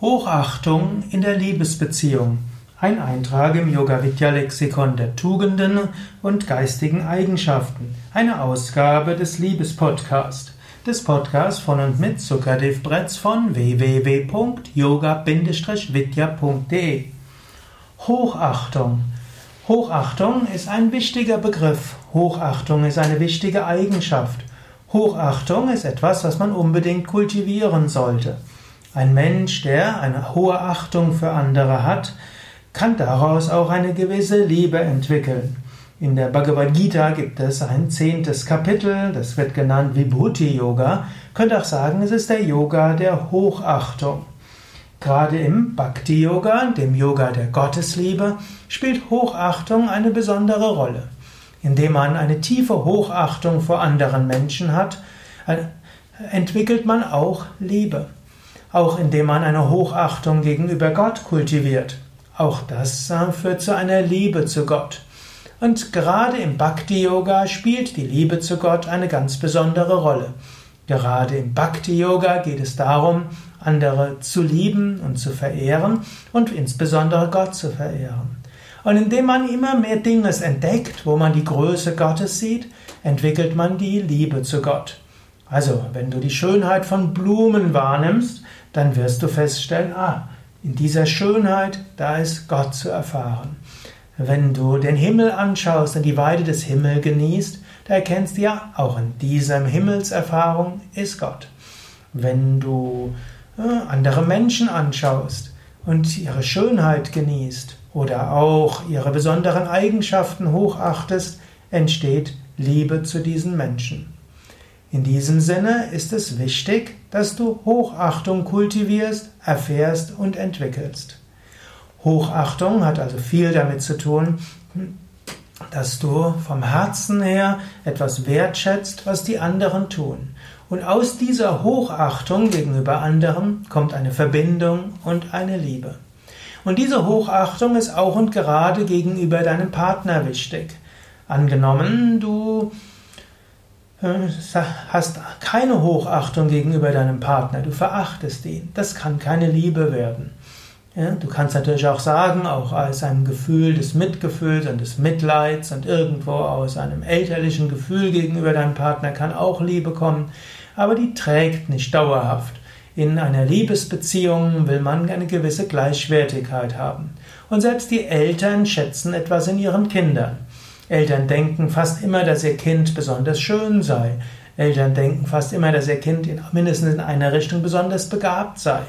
Hochachtung in der Liebesbeziehung. Ein Eintrag im Yoga Vidya Lexikon der Tugenden und geistigen Eigenschaften. Eine Ausgabe des Liebespodcast. Des Podcasts von und mit Sukadev Bretz von www.yoga-vidya.de. Hochachtung. Hochachtung ist ein wichtiger Begriff. Hochachtung ist eine wichtige Eigenschaft. Hochachtung ist etwas, was man unbedingt kultivieren sollte. Ein Mensch, der eine hohe Achtung für andere hat, kann daraus auch eine gewisse Liebe entwickeln. In der Bhagavad Gita gibt es ein zehntes Kapitel, das wird genannt Vibhuti Yoga. Könnte auch sagen, es ist der Yoga der Hochachtung. Gerade im Bhakti Yoga, dem Yoga der Gottesliebe, spielt Hochachtung eine besondere Rolle. Indem man eine tiefe Hochachtung vor anderen Menschen hat, entwickelt man auch Liebe auch indem man eine Hochachtung gegenüber Gott kultiviert. Auch das führt zu einer Liebe zu Gott. Und gerade im Bhakti-Yoga spielt die Liebe zu Gott eine ganz besondere Rolle. Gerade im Bhakti-Yoga geht es darum, andere zu lieben und zu verehren und insbesondere Gott zu verehren. Und indem man immer mehr Dinge entdeckt, wo man die Größe Gottes sieht, entwickelt man die Liebe zu Gott. Also, wenn du die Schönheit von Blumen wahrnimmst, dann wirst du feststellen, ah, in dieser Schönheit, da ist Gott zu erfahren. Wenn du den Himmel anschaust und die Weide des Himmels genießt, da erkennst du ja, auch in dieser Himmelserfahrung ist Gott. Wenn du äh, andere Menschen anschaust und ihre Schönheit genießt oder auch ihre besonderen Eigenschaften hochachtest, entsteht Liebe zu diesen Menschen. In diesem Sinne ist es wichtig, dass du Hochachtung kultivierst, erfährst und entwickelst. Hochachtung hat also viel damit zu tun, dass du vom Herzen her etwas wertschätzt, was die anderen tun. Und aus dieser Hochachtung gegenüber anderen kommt eine Verbindung und eine Liebe. Und diese Hochachtung ist auch und gerade gegenüber deinem Partner wichtig. Angenommen, du hast keine Hochachtung gegenüber deinem Partner, du verachtest ihn, das kann keine Liebe werden. Ja, du kannst natürlich auch sagen, auch aus einem Gefühl des Mitgefühls und des Mitleids und irgendwo aus einem elterlichen Gefühl gegenüber deinem Partner kann auch Liebe kommen, aber die trägt nicht dauerhaft. In einer Liebesbeziehung will man eine gewisse Gleichwertigkeit haben. Und selbst die Eltern schätzen etwas in ihren Kindern. Eltern denken fast immer, dass ihr Kind besonders schön sei. Eltern denken fast immer, dass ihr Kind in, mindestens in einer Richtung besonders begabt sei.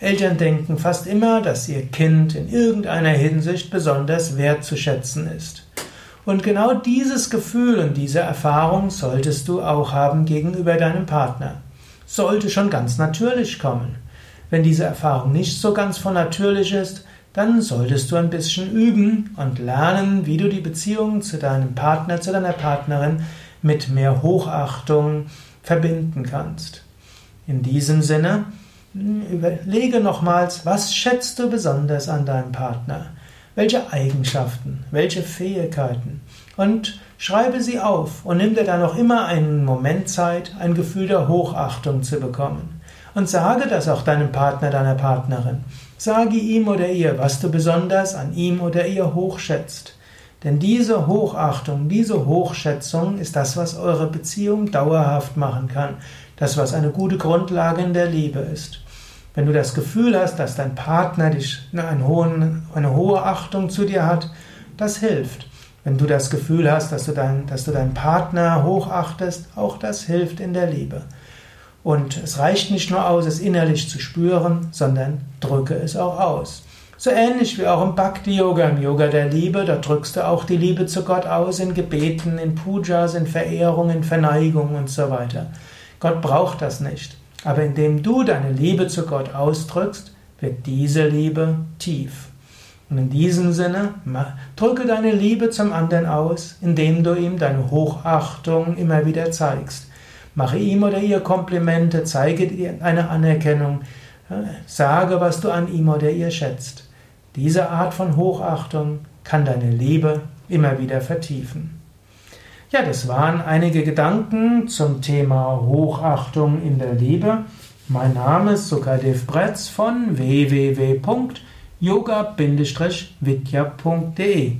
Eltern denken fast immer, dass ihr Kind in irgendeiner Hinsicht besonders wertzuschätzen ist. Und genau dieses Gefühl und diese Erfahrung solltest du auch haben gegenüber deinem Partner. Sollte schon ganz natürlich kommen. Wenn diese Erfahrung nicht so ganz von natürlich ist, dann solltest du ein bisschen üben und lernen, wie du die Beziehung zu deinem Partner, zu deiner Partnerin mit mehr Hochachtung verbinden kannst. In diesem Sinne, überlege nochmals, was schätzt du besonders an deinem Partner? Welche Eigenschaften, welche Fähigkeiten? Und schreibe sie auf und nimm dir dann noch immer einen Moment Zeit, ein Gefühl der Hochachtung zu bekommen. Und sage das auch deinem Partner, deiner Partnerin. Sage ihm oder ihr, was du besonders an ihm oder ihr hochschätzt. Denn diese Hochachtung, diese Hochschätzung ist das, was eure Beziehung dauerhaft machen kann. Das, was eine gute Grundlage in der Liebe ist. Wenn du das Gefühl hast, dass dein Partner dich eine hohe, Achtung zu dir hat, das hilft. Wenn du das Gefühl hast, dass du, dein, dass du deinen Partner hochachtest, auch das hilft in der Liebe. Und es reicht nicht nur aus, es innerlich zu spüren, sondern drücke es auch aus. So ähnlich wie auch im Bhakti-Yoga, im Yoga der Liebe, da drückst du auch die Liebe zu Gott aus in Gebeten, in Pujas, in Verehrungen, in Verneigung und so weiter. Gott braucht das nicht. Aber indem du deine Liebe zu Gott ausdrückst, wird diese Liebe tief. Und in diesem Sinne, drücke deine Liebe zum anderen aus, indem du ihm deine Hochachtung immer wieder zeigst. Mache ihm oder ihr Komplimente, zeige dir eine Anerkennung, sage, was du an ihm oder ihr schätzt. Diese Art von Hochachtung kann deine Liebe immer wieder vertiefen. Ja, das waren einige Gedanken zum Thema Hochachtung in der Liebe. Mein Name ist Sukadev Bretz von www.yoga-vidya.de